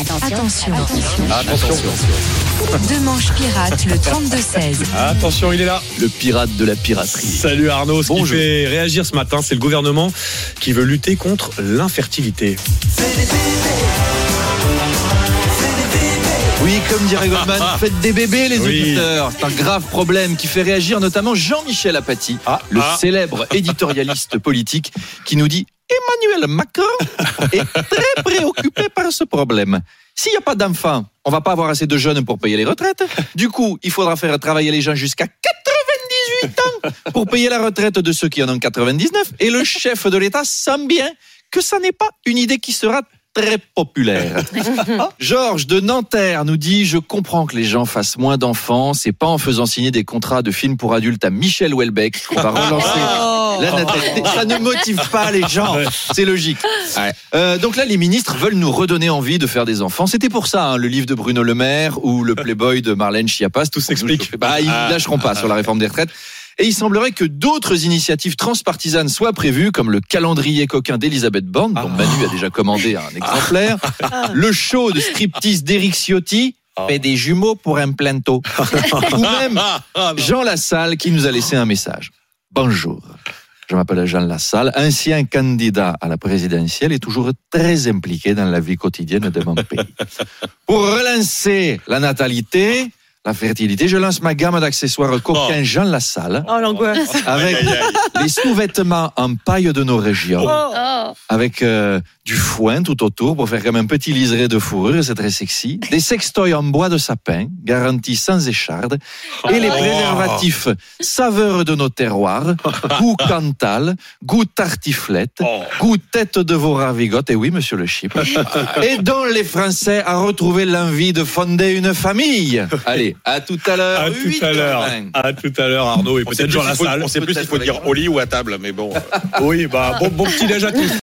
Attention. Attention. Deux manches pirates, le 32-16. Attention, il est là. Le pirate de la piraterie. Salut Arnaud. Ce qui Bonjour. fait réagir ce matin, c'est le gouvernement qui veut lutter contre l'infertilité. Oui, comme dirait Goldman, faites des bébés les Oui. auditeurs. C'est un grave problème qui fait réagir notamment Jean-Michel Apathy, Ah, le ah. célèbre éditorialiste politique qui nous dit Emmanuel Macron est très préoccupé par ce problème. S'il n'y a pas d'enfants, on va pas avoir assez de jeunes pour payer les retraites. Du coup, il faudra faire travailler les gens jusqu'à 98 ans pour payer la retraite de ceux qui en ont 99. Et le chef de l'État sent bien que ça n'est pas une idée qui sera très populaire. Georges de Nanterre nous dit Je comprends que les gens fassent moins d'enfants. C'est pas en faisant signer des contrats de films pour adultes à Michel Houellebecq qu'on va relancer la natalité. Ça ne motive pas les gens. C'est logique. Euh, donc là, les ministres veulent nous redonner envie de faire des enfants. C'était pour ça, hein, le livre de Bruno Le Maire ou le Playboy de Marlène Schiappa. Tout s'explique. Bah, ils lâcheront pas sur la réforme des retraites. Et il semblerait que d'autres initiatives transpartisanes soient prévues, comme le calendrier coquin d'Elisabeth Borne, dont Manu a déjà commandé un exemplaire, le show de striptease d'Eric Ciotti, fait des jumeaux pour un plateau, ou même Jean Lassalle qui nous a laissé un message. Bonjour. Je m'appelle Jean Lassalle, ancien candidat à la présidentielle et toujours très impliqué dans la vie quotidienne de mon pays. Pour relancer la natalité, la fertilité, je lance ma gamme d'accessoires coquins Jean Lassalle. Oh l'angoisse. avec les sous-vêtements en paille de nos régions, avec euh, du foin tout autour pour faire comme un petit liseré de fourrure, c'est très sexy. Des sextoys en bois de sapin, garantis sans écharde, et les préservatifs saveurs de nos terroirs, goût cantal, goût tartiflette, goût tête de veau ravigote, et oui, monsieur le chip, et dont les Français a retrouvé l'envie de fonder une famille. Allez, à tout à l'heure. À tout à l'heure. 8h20. À tout à l'heure, Arnaud. Et peut-être Jean Lassalle. on sait plus s'il faut dire au lit ou à table, mais bon. Oui, bah, bon, bon petit déj à tous.